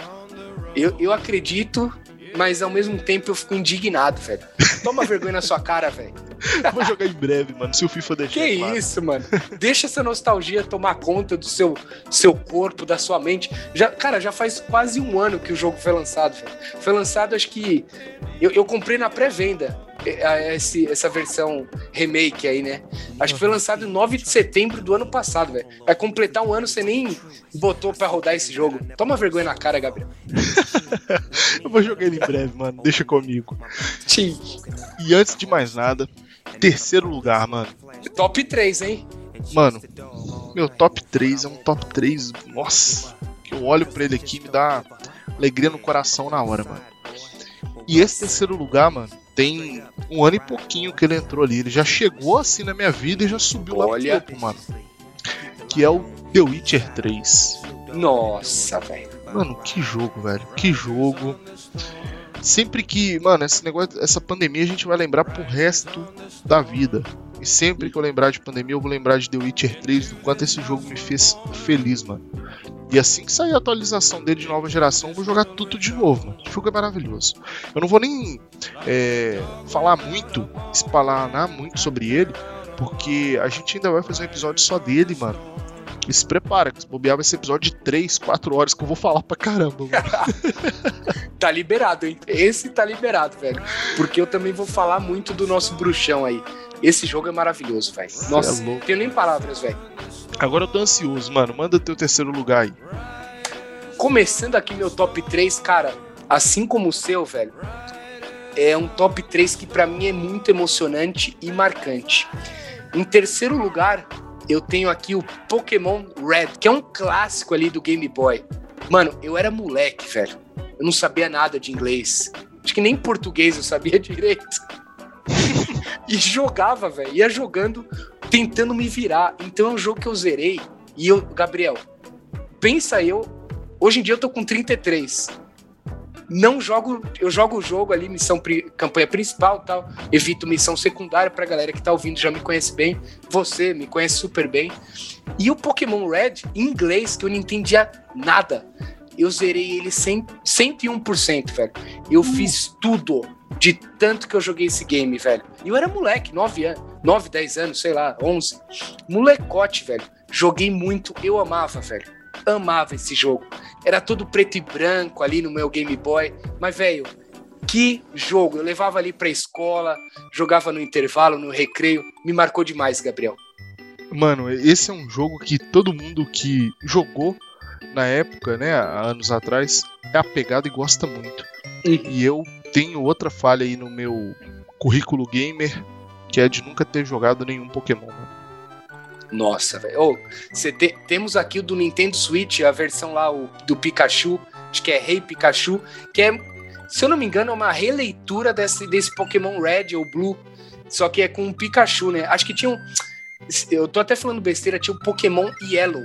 Eu, eu acredito, mas ao mesmo tempo eu fico indignado, velho. Toma vergonha na sua cara, velho. Vou jogar em breve, mano, se o FIFA deixar. Que claro. isso, mano. Deixa essa nostalgia tomar conta do seu, seu corpo, da sua mente. Já, cara, já faz quase um ano que o jogo foi lançado, velho. Foi lançado, acho que. Eu, eu comprei na pré-venda esse, essa versão remake aí, né? Acho que foi lançado em 9 de setembro do ano passado, velho. Vai completar um ano, você nem botou pra rodar esse jogo. Toma vergonha na cara, Gabriel. Eu vou jogar ele em breve, mano. Deixa comigo. Sim. E antes de mais nada, terceiro lugar, mano. Top 3, hein? Mano, meu top 3 é um top 3. Nossa, que eu olho pra ele aqui e me dá alegria no coração na hora, mano. E esse terceiro lugar, mano, tem um ano e pouquinho que ele entrou ali. Ele já chegou assim na minha vida e já subiu Olha. lá pro topo, mano. Que é o The Witcher 3. Nossa, velho. Mano, que jogo, velho. Que jogo. Sempre que, mano, esse negócio, essa pandemia a gente vai lembrar pro resto da vida. E sempre que eu lembrar de pandemia, eu vou lembrar de The Witcher 3, do quanto esse jogo me fez feliz, mano. E assim que sair a atualização dele de nova geração, eu vou jogar tudo de novo, mano. Jogo é maravilhoso. Eu não vou nem é, falar muito, espalhar muito sobre ele, porque a gente ainda vai fazer um episódio só dele, mano. E se prepara, que se bobear vai ser episódio de 3, 4 horas que eu vou falar pra caramba, tá liberado, hein? Esse tá liberado, velho. Porque eu também vou falar muito do nosso bruxão aí. Esse jogo é maravilhoso, velho. Nossa, é não tenho nem palavras, velho. Agora eu tô ansioso, mano. Manda teu terceiro lugar aí. Começando aqui meu top 3, cara, assim como o seu, velho, é um top 3 que para mim é muito emocionante e marcante. Em terceiro lugar, eu tenho aqui o Pokémon Red, que é um clássico ali do Game Boy. Mano, eu era moleque, velho. Eu não sabia nada de inglês. Acho que nem português eu sabia direito. e jogava, velho. Ia jogando, tentando me virar. Então é um jogo que eu zerei. E eu, Gabriel, pensa eu. Hoje em dia eu tô com 33. Não jogo, eu jogo o jogo ali, missão campanha principal tal. Evito missão secundária pra galera que tá ouvindo, já me conhece bem. Você me conhece super bem. E o Pokémon Red, em inglês, que eu não entendia nada. Eu zerei ele 100, 101%, velho. Eu fiz tudo de tanto que eu joguei esse game, velho. E eu era moleque, 9 anos, 9, 10 anos, sei lá, 11. Molecote, velho. Joguei muito, eu amava, velho. Amava esse jogo. Era todo preto e branco ali no meu Game Boy. Mas, velho, que jogo. Eu levava ali pra escola, jogava no intervalo, no recreio. Me marcou demais, Gabriel. Mano, esse é um jogo que todo mundo que jogou na época, né, há anos atrás, é apegado e gosta muito. Uhum. E eu tenho outra falha aí no meu currículo gamer que é de nunca ter jogado nenhum Pokémon. Né? Nossa, velho. Oh, te, temos aqui o do Nintendo Switch, a versão lá o, do Pikachu, acho que é Rei hey Pikachu, que é, se eu não me engano, é uma releitura desse, desse Pokémon Red ou Blue, só que é com o Pikachu, né? Acho que tinha um. Eu tô até falando besteira, tinha o Pokémon Yellow,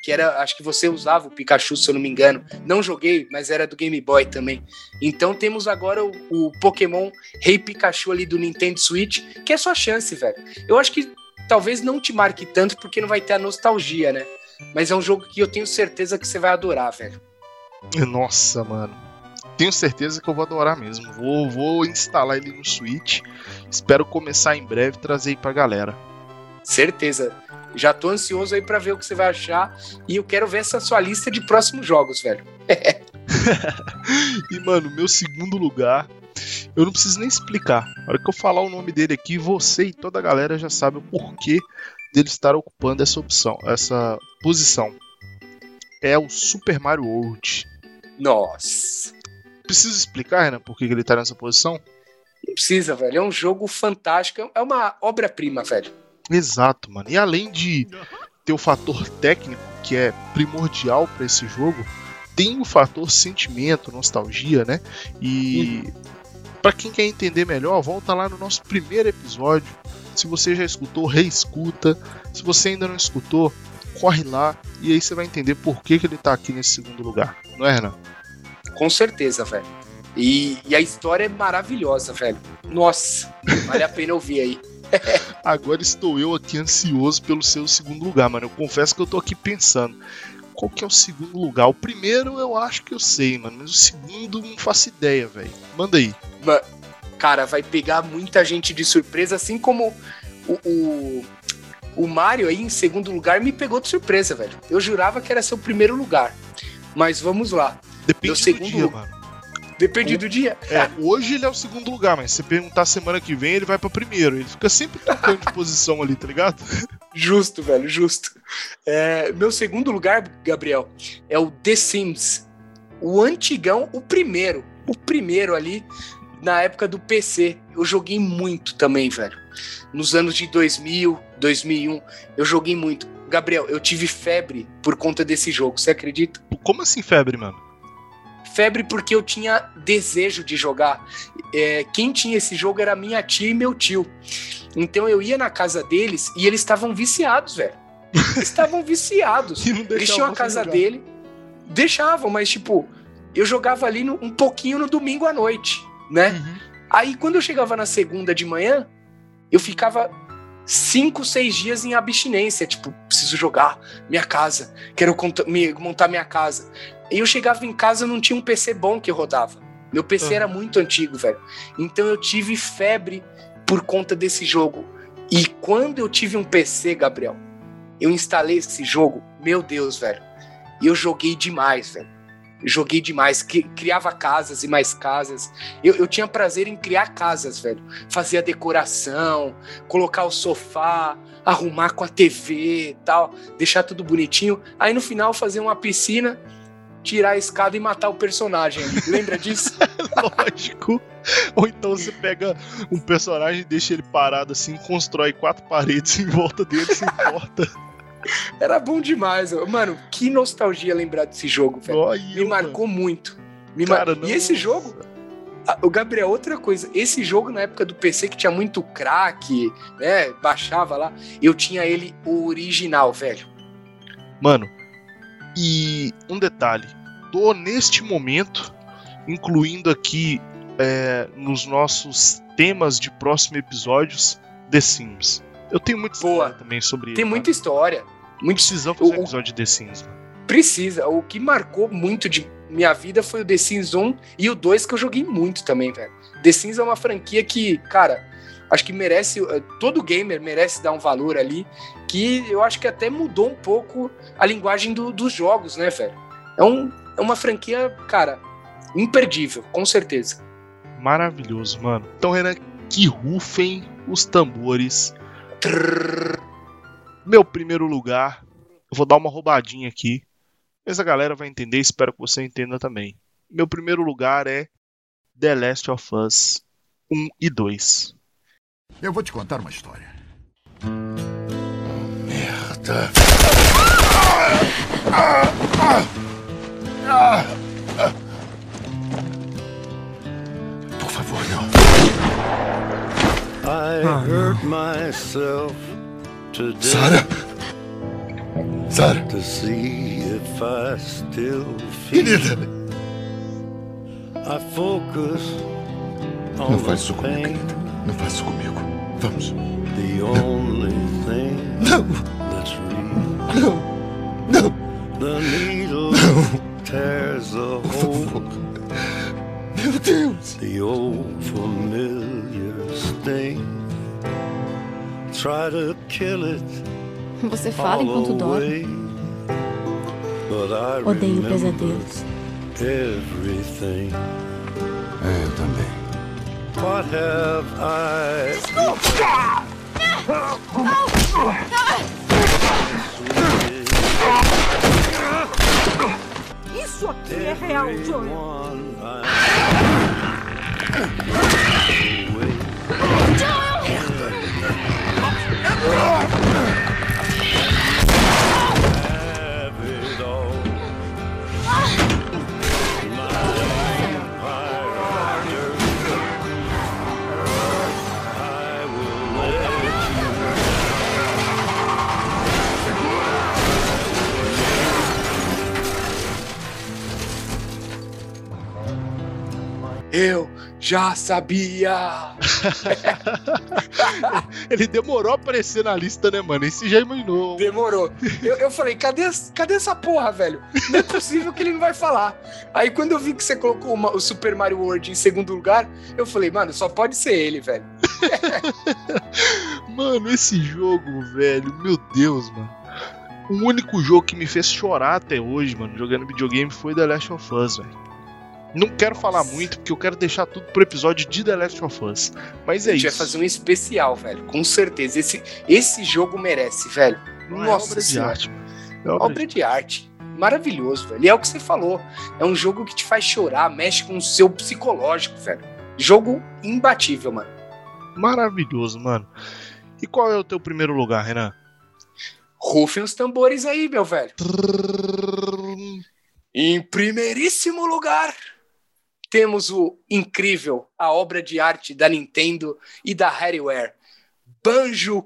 que era, acho que você usava o Pikachu, se eu não me engano. Não joguei, mas era do Game Boy também. Então temos agora o, o Pokémon Rei hey Pikachu ali do Nintendo Switch, que é sua chance, velho. Eu acho que talvez não te marque tanto porque não vai ter a nostalgia, né? Mas é um jogo que eu tenho certeza que você vai adorar, velho. Nossa, mano. Tenho certeza que eu vou adorar mesmo. Vou, vou instalar ele no Switch. Espero começar em breve e trazer aí pra galera. Certeza. Já tô ansioso aí para ver o que você vai achar e eu quero ver essa sua lista de próximos jogos, velho. e mano, meu segundo lugar, eu não preciso nem explicar. Na hora que eu falar o nome dele aqui, você e toda a galera já sabe o porquê dele estar ocupando essa opção, essa posição. É o Super Mario World. Nossa. Precisa explicar, Renan, por que ele tá nessa posição? Não precisa, velho. É um jogo fantástico. É uma obra-prima, velho. Exato, mano. E além de ter o fator técnico, que é primordial para esse jogo, tem o fator sentimento, nostalgia, né? E uhum. para quem quer entender melhor, volta lá no nosso primeiro episódio. Se você já escutou, reescuta. Se você ainda não escutou, corre lá e aí você vai entender por que, que ele tá aqui nesse segundo lugar. Não é, Renan? Com certeza, velho. E, e a história é maravilhosa, velho. Nossa, vale a pena ouvir aí. Agora estou eu aqui ansioso pelo seu segundo lugar, mano. Eu confesso que eu tô aqui pensando. Qual que é o segundo lugar? O primeiro eu acho que eu sei, mano. Mas o segundo não faço ideia, velho. Manda aí. Cara, vai pegar muita gente de surpresa, assim como o, o, o Mario aí em segundo lugar me pegou de surpresa, velho. Eu jurava que era seu primeiro lugar. Mas vamos lá. Depende Meu segundo... do dia, mano. Depende o, do dia. É, hoje ele é o segundo lugar, mas se perguntar semana que vem, ele vai para primeiro. Ele fica sempre trocando de posição ali, tá ligado? Justo, velho, justo. É, meu segundo lugar, Gabriel, é o The Sims. O antigão, o primeiro. O primeiro ali, na época do PC. Eu joguei muito também, velho. Nos anos de 2000, 2001, eu joguei muito. Gabriel, eu tive febre por conta desse jogo, você acredita? Como assim febre, mano? Febre porque eu tinha desejo de jogar. É, quem tinha esse jogo era minha tia e meu tio. Então eu ia na casa deles e eles estavam viciados, velho. Estavam viciados. eles tinham a casa jogar. dele, deixavam, mas tipo, eu jogava ali no, um pouquinho no domingo à noite, né? Uhum. Aí quando eu chegava na segunda de manhã, eu ficava cinco, seis dias em abstinência. Tipo, preciso jogar minha casa, quero montar minha casa. E eu chegava em casa não tinha um PC bom que rodava. Meu PC uhum. era muito antigo, velho. Então eu tive febre por conta desse jogo. E quando eu tive um PC, Gabriel, eu instalei esse jogo, meu Deus, velho. E eu joguei demais, velho. Joguei demais, criava casas e mais casas. Eu, eu tinha prazer em criar casas, velho. Fazer a decoração, colocar o sofá, arrumar com a TV e tal, deixar tudo bonitinho. Aí no final fazer uma piscina tirar a escada e matar o personagem. Lembra disso? Lógico. Ou então você pega um personagem, deixa ele parado assim, constrói quatro paredes em volta dele sem porta. Era bom demais, mano. Que nostalgia lembrar desse jogo, velho. Oh, Me eu, marcou mano. muito. Me Cara, mar... E esse jogo, o Gabriel, outra coisa, esse jogo na época do PC que tinha muito crack, né? Baixava lá, eu tinha ele original, velho. Mano, e um detalhe, tô neste momento incluindo aqui é, nos nossos temas de próximos episódios The Sims. Eu tenho muita Boa. história também sobre Tem ele, muita história. Muito... Precisamos fazer um episódio de The Sims. Precisa. O que marcou muito de minha vida foi o The Sims 1 e o 2 que eu joguei muito também, velho. The Sims é uma franquia que, cara, acho que merece, eh, todo gamer merece dar um valor ali, que eu acho que até mudou um pouco a linguagem do, dos jogos, né, velho? É, um, é uma franquia, cara, imperdível, com certeza. Maravilhoso, mano. Então, Renan, que rufem os tambores. Trrr. Meu primeiro lugar, eu vou dar uma roubadinha aqui, mas a galera vai entender, espero que você entenda também. Meu primeiro lugar é The Last of Us 1 e 2. Eu vou te contar uma história. Merda. Por favor, não. I hurt myself Sara? Sara? to see if I still feel. Querida! I focus on Não faz isso comigo, querida. Não faz isso comigo. Vamos. the only thing Não! Não! Não! The needle tears the Por favor. Meu Deus! the old familiar sting. Você fala enquanto dorme. away. But I Odeio pesadelos. everything. É, eu também. What have I Isso aqui é real, Joey. One Eu já sabia! Ele demorou a aparecer na lista, né, mano? Esse já imaginou. Demorou. Eu, eu falei, cadê, cadê essa porra, velho? Não é possível que ele não vai falar. Aí quando eu vi que você colocou uma- o Super Mario World em segundo lugar, eu falei, mano, só pode ser ele, velho. Mano, esse jogo, velho, meu Deus, mano. O único jogo que me fez chorar até hoje, mano, jogando videogame foi The Last of Us, velho. Não quero falar muito, porque eu quero deixar tudo pro episódio de The Last of Us. Mas é a gente isso. vai fazer um especial, velho. Com certeza. Esse, esse jogo merece, velho. Não é Nossa obra de senhora. arte, mano. É obra Obra de arte. Maravilhoso, velho. E é o que você falou. É um jogo que te faz chorar, mexe com o seu psicológico, velho. Jogo imbatível, mano. de- Maravilhoso, mano. E qual é o teu primeiro lugar, Renan? Rufem os tambores aí, meu velho. Em primeiríssimo lugar, temos o incrível, a obra de arte da Nintendo e da Rareware, Banjo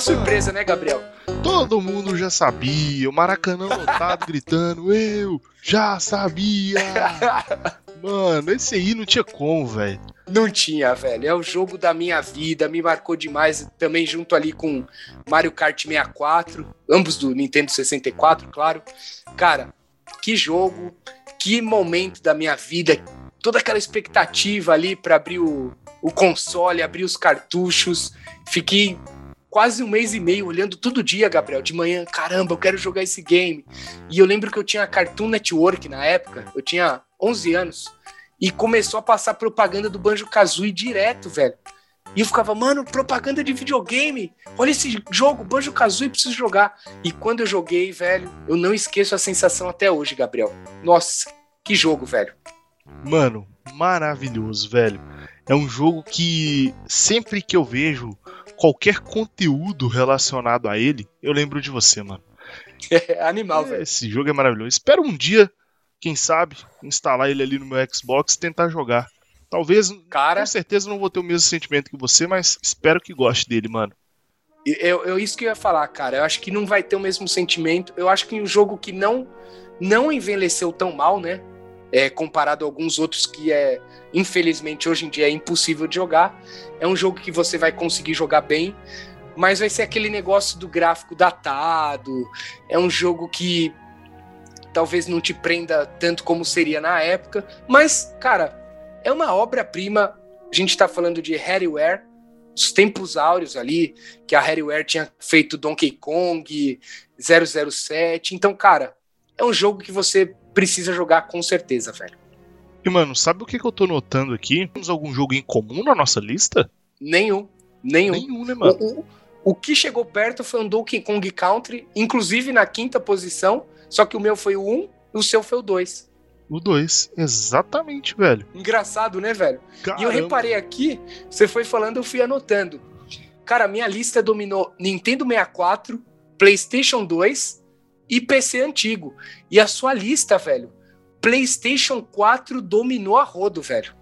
Uma surpresa, né, Gabriel? Todo mundo já sabia, o Maracanã lotado gritando, eu já sabia! Mano, esse aí não tinha como, velho. Não tinha, velho. É o jogo da minha vida, me marcou demais. Também junto ali com Mario Kart 64, ambos do Nintendo 64, claro. Cara, que jogo, que momento da minha vida. Toda aquela expectativa ali para abrir o, o console, abrir os cartuchos. Fiquei quase um mês e meio olhando todo dia, Gabriel, de manhã. Caramba, eu quero jogar esse game. E eu lembro que eu tinha Cartoon Network na época, eu tinha 11 anos. E começou a passar propaganda do Banjo Kazooie direto, velho. E eu ficava, mano, propaganda de videogame. Olha esse jogo, Banjo Kazooie, preciso jogar. E quando eu joguei, velho, eu não esqueço a sensação até hoje, Gabriel. Nossa, que jogo, velho. Mano, maravilhoso, velho. É um jogo que sempre que eu vejo qualquer conteúdo relacionado a ele, eu lembro de você, mano. É animal, velho. Esse jogo é maravilhoso. Espero um dia, quem sabe, instalar ele ali no meu Xbox e tentar jogar. Talvez, Cara, com certeza não vou ter o mesmo sentimento que você, mas espero que goste dele, mano. eu, eu, isso que eu ia falar, cara. Eu acho que não vai ter o mesmo sentimento. Eu acho que um jogo que não, não envelheceu tão mal, né? É, comparado a alguns outros que é, infelizmente, hoje em dia é impossível de jogar. É um jogo que você vai conseguir jogar bem, mas vai ser aquele negócio do gráfico datado. É um jogo que talvez não te prenda tanto como seria na época. Mas, cara, é uma obra-prima. A gente tá falando de Harryware, dos tempos áureos ali, que a Harryware tinha feito Donkey Kong, 007. Então, cara, é um jogo que você precisa jogar com certeza, velho. E, mano, sabe o que, que eu tô notando aqui? Temos algum jogo em comum na nossa lista? Nenhum. Nenhum. Nenhum, né, mano? O, o, o que chegou perto foi um Donkey Kong Country, inclusive na quinta posição, só que o meu foi o 1 e o seu foi o 2. O 2, exatamente, velho. Engraçado, né, velho? Caramba. E eu reparei aqui, você foi falando, eu fui anotando. Cara, minha lista dominou Nintendo 64, PlayStation 2 e PC antigo. E a sua lista, velho, PlayStation 4 dominou a rodo, velho.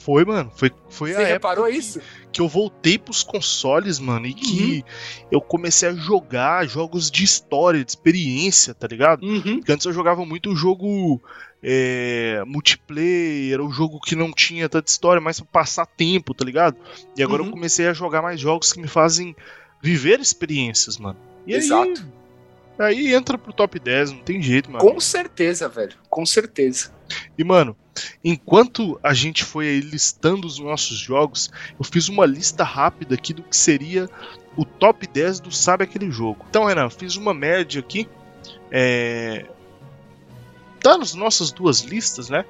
Foi, mano. Foi, foi Você a época reparou que, isso? que eu voltei pros consoles, mano, e que eu comecei a jogar jogos de história, de experiência, tá ligado? Uhum. Porque antes eu jogava muito jogo é, multiplayer, o jogo que não tinha tanta história, mas pra passar tempo, tá ligado? E agora Uhum. eu comecei a jogar mais jogos que me fazem viver experiências, mano. E Exato. aí, aí entra pro top 10, não tem jeito, mano. Com certeza, velho. Com certeza. E, mano, enquanto a gente foi aí listando os nossos jogos, eu fiz uma lista rápida aqui do que seria o top 10 do Sabe Aquele Jogo. Então, Renan, fiz uma média aqui. É... Tá nas nossas duas listas, né?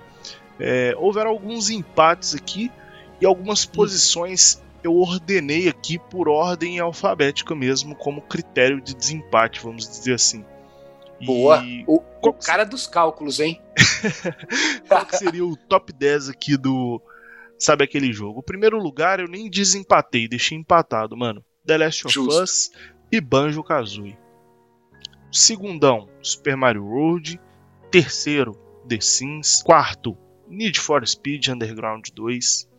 É, houveram alguns empates aqui e algumas posições eu ordenei aqui por ordem alfabética mesmo, como critério de desempate, vamos dizer assim. E Boa. O, o que cara dos cálculos, hein? qual que seria o top 10 aqui do. Sabe aquele jogo? O primeiro lugar eu nem desempatei, deixei empatado, mano. The Last of Justo. Us e Banjo Kazooie. Segundão, Super Mario World. Terceiro, The Sims. Quarto, Need for Speed Underground 2.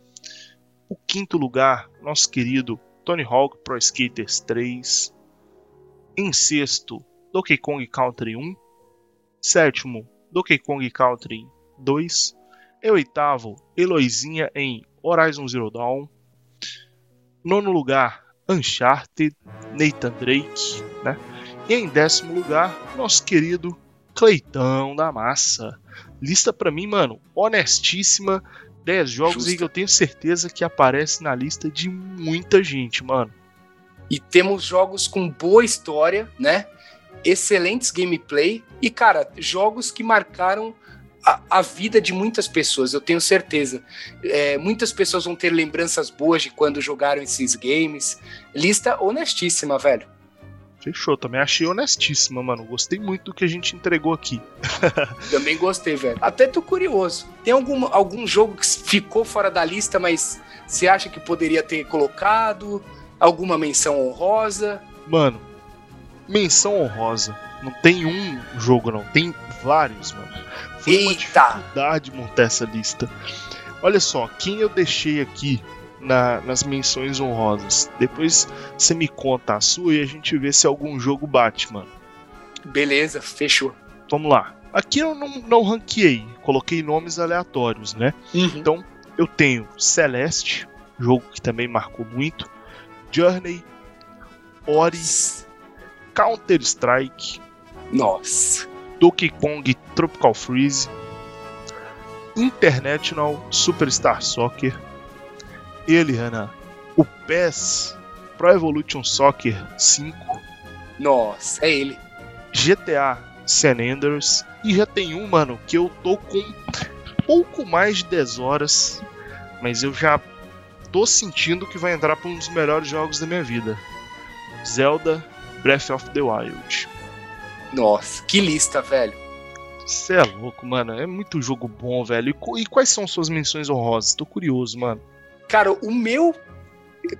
O quinto lugar, nosso querido Tony Hawk Pro Skaters 3. Em sexto, Donkey Kong Country 1. Sétimo, Donkey Kong Country 2. Em oitavo, Eloizinha em Horizon Zero Dawn. Nono lugar, Uncharted, Nathan Drake, né? E em décimo lugar, nosso querido Cleitão da Massa. Lista pra mim, mano, honestíssima. 10 jogos Justa. aí que eu tenho certeza que aparece na lista de muita gente, mano. E temos jogos com boa história, né? Excelentes gameplay e, cara, jogos que marcaram a, a vida de muitas pessoas, eu tenho certeza. É, muitas pessoas vão ter lembranças boas de quando jogaram esses games. Lista honestíssima, velho. Fechou, também achei honestíssima, mano. Gostei muito do que a gente entregou aqui. Também gostei, velho. Até tô curioso. Tem algum, algum jogo que ficou fora da lista, mas você acha que poderia ter colocado? Alguma menção honrosa? Mano, menção honrosa. Não tem um jogo, não. Tem vários, mano. Foi uma Eita! dificuldade montar essa lista. Olha só, quem eu deixei aqui na- nas menções honrosas. Depois você me conta a sua e a gente vê se algum jogo bate, mano. Beleza, fechou. Vamos lá. Aqui eu não, não ranqueei, coloquei nomes aleatórios, né? Então eu tenho Celeste, jogo que também marcou muito, Journey, Ori, Counter Strike, Nossa. Donkey Kong Tropical Freeze, International Superstar Soccer, ele, Renan, o PES Pro Evolution Soccer 5, Nossa, é ele. GTA San Andreas e já tem um, mano, que eu tô com pouco mais de 10 horas, mas eu já tô sentindo que vai entrar para um dos melhores jogos da minha vida. Zelda Breath of the Wild. Nossa, que lista, velho. Você é louco, mano. É muito jogo bom, velho. E, e quais são suas menções honrosas? Tô curioso, mano. Cara, o meu,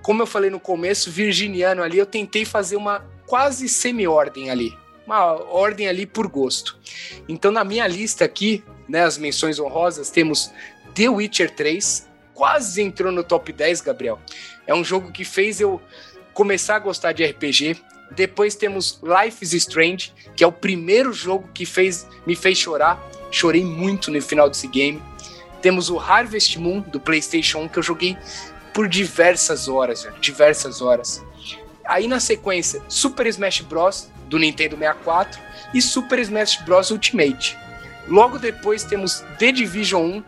como eu falei no começo, virginiano ali, eu tentei fazer uma quase semi-ordem ali. Uma ordem ali por gosto. Então, na minha lista aqui, né, as menções honrosas, temos The Witcher 3, quase entrou no top 10, Gabriel. É um jogo que fez eu começar a gostar de RPG. Depois temos Life is Strange, que é o primeiro jogo que fez, me fez chorar. Chorei muito no final desse game. Temos o Harvest Moon do PlayStation 1, que eu joguei por diversas horas, velho, diversas horas. Aí na sequência, Super Smash Bros. do Nintendo 64 e Super Smash Bros. Ultimate. Logo depois temos The Division 1,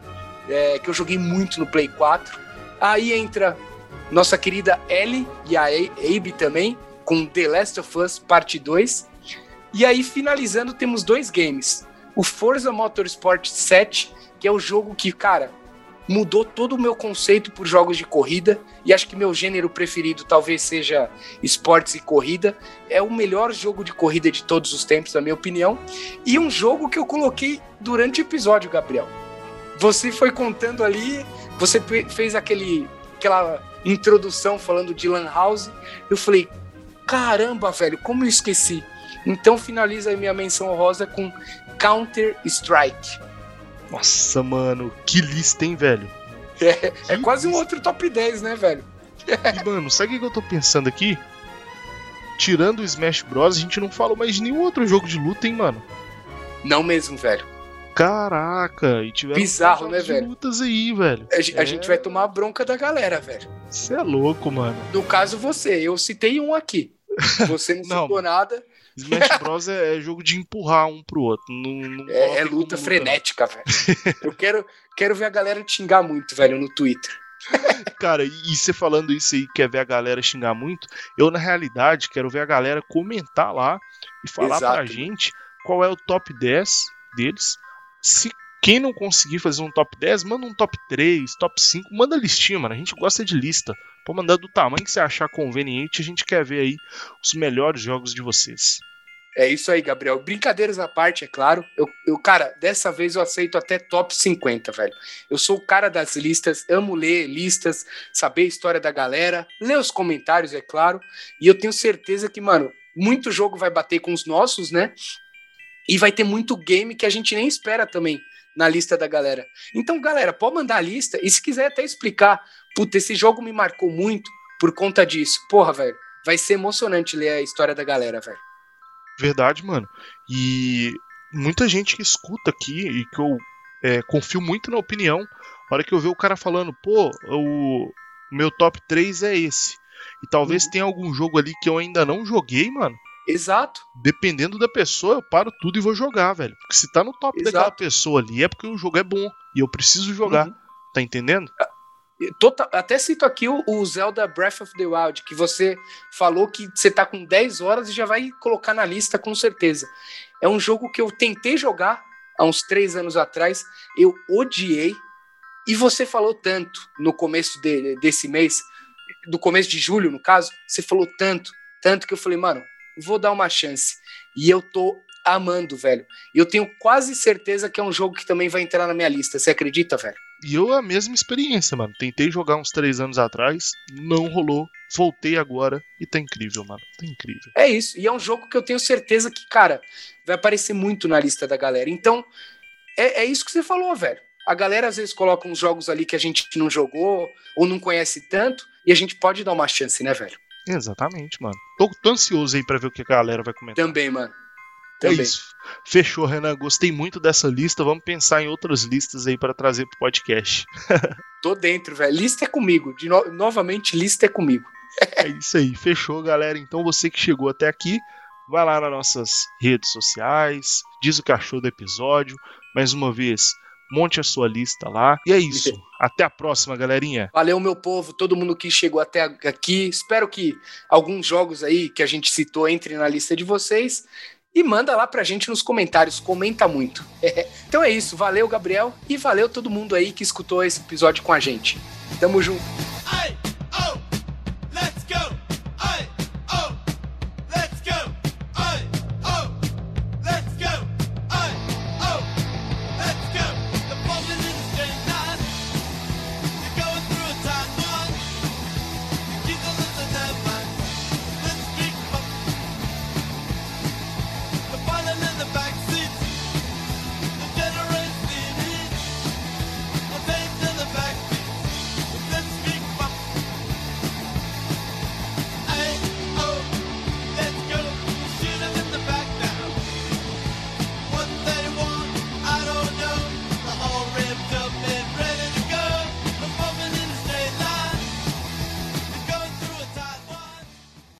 é, que eu joguei muito no Play 4. Aí entra nossa querida Ellie e a Abe também, com The Last of Us Parte 2. E aí, finalizando, temos dois games. O Forza Motorsport 7, que é o jogo que, cara, mudou todo o meu conceito por jogos de corrida. E acho que meu gênero preferido talvez seja esportes e corrida. É o melhor jogo de corrida de todos os tempos, na minha opinião. E um jogo que eu coloquei durante o episódio, Gabriel. Você foi contando ali, você fez aquele, aquela introdução falando de Lan House. Eu falei, caramba, velho, como eu esqueci. Então finaliza a minha menção rosa com Counter Strike. Nossa, mano, que lista, hein, velho? É, é quase um outro top 10, né, velho? E, mano, sabe o que eu tô pensando aqui? Tirando o Smash Bros, a gente não falou mais de nenhum outro jogo de luta, hein, mano? Não mesmo, velho. Caraca, e tiveram Bizarro, né, velho? lutas aí, velho. A, ge- a gente vai tomar a bronca da galera, velho. Você é louco, mano. No caso, você. Eu citei um aqui. Você não, Não, citou nada. Smash Bros é, é jogo de empurrar um pro outro. Não, não É, é luta frenética, velho. Eu quero, quero ver a galera xingar muito, velho, no Twitter. Cara, e e você falando isso aí, quer ver a galera xingar muito? Eu, na realidade, quero ver a galera comentar lá e falar Exato. pra gente qual é o top 10 deles. Se quem não conseguir fazer um top 10, manda um top 3, top 5, manda listinha, mano. A gente gosta de lista. Pode mandar do tamanho que você achar conveniente, a gente quer ver aí os melhores jogos de vocês. É isso aí, Gabriel. Brincadeiras à parte, é claro. Eu, eu, cara, dessa vez eu aceito até top 50, velho. Eu sou o cara das listas, amo ler listas, saber a história da galera, ler os comentários, é claro. E eu tenho certeza que, mano, muito jogo vai bater com os nossos, né? E vai ter muito game que a gente nem espera também na lista da galera. Então, galera, pode mandar a lista e se quiser até explicar, puta, esse jogo me marcou muito por conta disso. Porra, velho, vai ser emocionante ler a história da galera, velho. Verdade, mano. E muita gente que escuta aqui e que eu é, confio muito na opinião, a hora que eu ver o cara falando, pô, o meu top 3 é esse. E talvez Uhum. tenha algum jogo ali que eu ainda não joguei, mano. Exato. Dependendo da pessoa, eu paro tudo e vou jogar, velho. Porque se tá no top Exato. daquela pessoa ali, é porque o jogo é bom. E eu preciso jogar. Uhum. Tá entendendo? Tota- até cito aqui o, o Zelda Breath of the Wild, que você falou que você tá com 10 horas e já vai colocar na lista com certeza. É um jogo que eu tentei jogar há uns 3 anos atrás, eu odiei, e você falou tanto no começo de- desse mês, do começo de julho, no caso, você falou tanto, tanto que eu falei, mano, vou dar uma chance. E eu tô amando, velho. E eu tenho quase certeza que é um jogo que também vai entrar na minha lista. Você acredita, velho? E eu a mesma experiência, mano. Tentei jogar uns 3 anos atrás, não rolou. Voltei agora e tá incrível, mano. Tá incrível. É isso. E é um jogo que eu tenho certeza que, cara, vai aparecer muito na lista da galera. Então, é, é isso que você falou, velho. A galera às vezes coloca uns jogos ali que a gente não jogou ou não conhece tanto e a gente pode dar uma chance, né, velho? Exatamente, mano. Tô, tô ansioso aí pra ver o que a galera vai comentar. Também, mano. É Também. isso. Fechou, Renan. Gostei muito dessa lista. Vamos pensar em outras listas aí pra trazer pro podcast. Tô dentro, velho. Lista é comigo. De no- Novamente, lista é comigo. É isso aí. Fechou, galera. Então você que chegou até aqui, vai lá nas nossas redes sociais, diz o achou do episódio. Mais uma vez, monte a sua lista lá. E é isso. Até a próxima, galerinha. Valeu, meu povo, todo mundo que chegou até aqui. Espero que alguns jogos aí que a gente citou entrem na lista de vocês. E manda lá pra gente nos comentários, comenta muito. então é isso, valeu, Gabriel, e valeu todo mundo aí que escutou esse episódio com a gente. Tamo junto. Hey!